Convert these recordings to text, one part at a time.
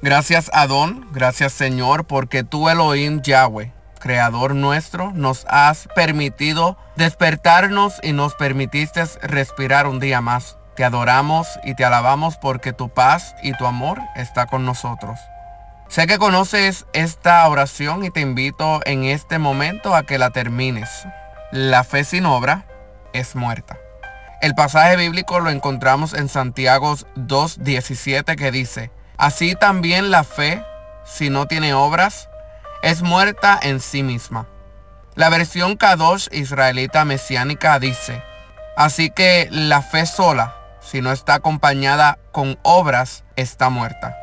Gracias Adón, gracias Señor, porque tú Elohim Yahweh, Creador nuestro, nos has permitido despertarnos y nos permitiste respirar un día más. Te adoramos y te alabamos porque tu paz y tu amor está con nosotros. Sé que conoces esta oración y te invito en este momento a que la termines. La fe sin obra es muerta. El pasaje bíblico lo encontramos en Santiago 2.17 que dice, Así también la fe, si no tiene obras, es muerta en sí misma. La versión Kadosh israelita mesiánica dice, Así que la fe sola, si no está acompañada con obras, está muerta.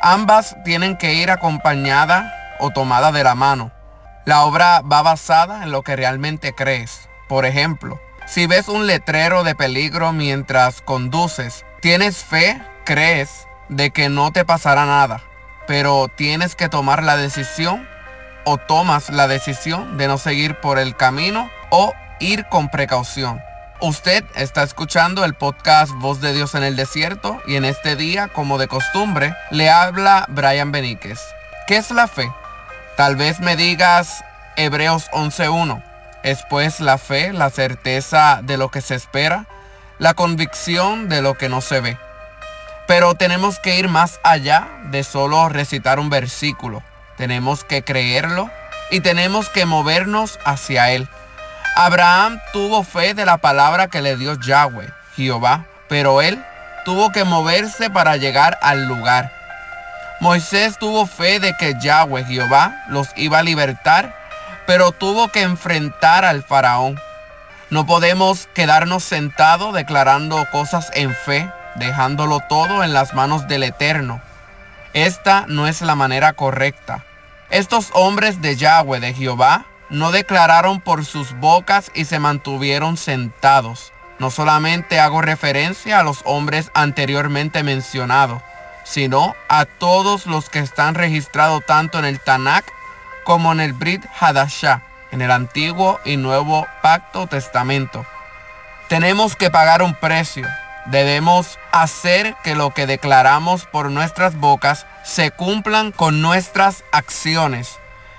Ambas tienen que ir acompañada o tomada de la mano. La obra va basada en lo que realmente crees. Por ejemplo, si ves un letrero de peligro mientras conduces, tienes fe, crees de que no te pasará nada, pero tienes que tomar la decisión o tomas la decisión de no seguir por el camino o ir con precaución. Usted está escuchando el podcast Voz de Dios en el Desierto y en este día, como de costumbre, le habla Brian Beníquez. ¿Qué es la fe? Tal vez me digas Hebreos 11.1. Es pues la fe, la certeza de lo que se espera, la convicción de lo que no se ve. Pero tenemos que ir más allá de solo recitar un versículo. Tenemos que creerlo y tenemos que movernos hacia él. Abraham tuvo fe de la palabra que le dio Yahweh, Jehová, pero él tuvo que moverse para llegar al lugar. Moisés tuvo fe de que Yahweh, Jehová, los iba a libertar, pero tuvo que enfrentar al faraón. No podemos quedarnos sentados declarando cosas en fe, dejándolo todo en las manos del Eterno. Esta no es la manera correcta. Estos hombres de Yahweh, de Jehová, no declararon por sus bocas y se mantuvieron sentados. No solamente hago referencia a los hombres anteriormente mencionados, sino a todos los que están registrados tanto en el Tanakh como en el Brit Hadashah, en el Antiguo y Nuevo Pacto Testamento. Tenemos que pagar un precio. Debemos hacer que lo que declaramos por nuestras bocas se cumplan con nuestras acciones.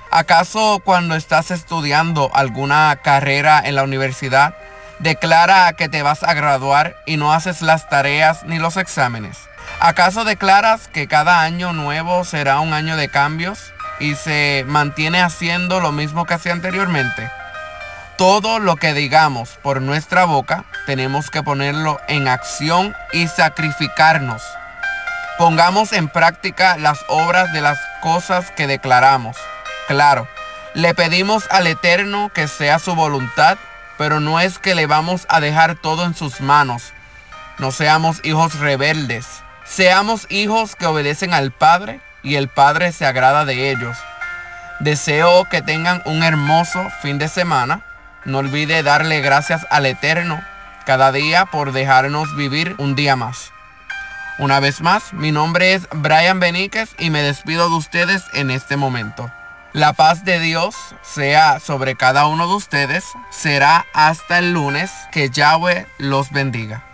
¿Acaso cuando estás estudiando alguna carrera en la universidad, declara que te vas a graduar y no haces las tareas ni los exámenes? ¿Acaso declaras que cada año nuevo será un año de cambios y se mantiene haciendo lo mismo que hacía anteriormente? Todo lo que digamos por nuestra boca tenemos que ponerlo en acción y sacrificarnos. Pongamos en práctica las obras de las cosas que declaramos. Claro, le pedimos al Eterno que sea su voluntad, pero no es que le vamos a dejar todo en sus manos. No seamos hijos rebeldes. Seamos hijos que obedecen al Padre y el Padre se agrada de ellos. Deseo que tengan un hermoso fin de semana. No olvide darle gracias al Eterno cada día por dejarnos vivir un día más. Una vez más, mi nombre es Brian Beníquez y me despido de ustedes en este momento. La paz de Dios sea sobre cada uno de ustedes. Será hasta el lunes que Yahweh los bendiga.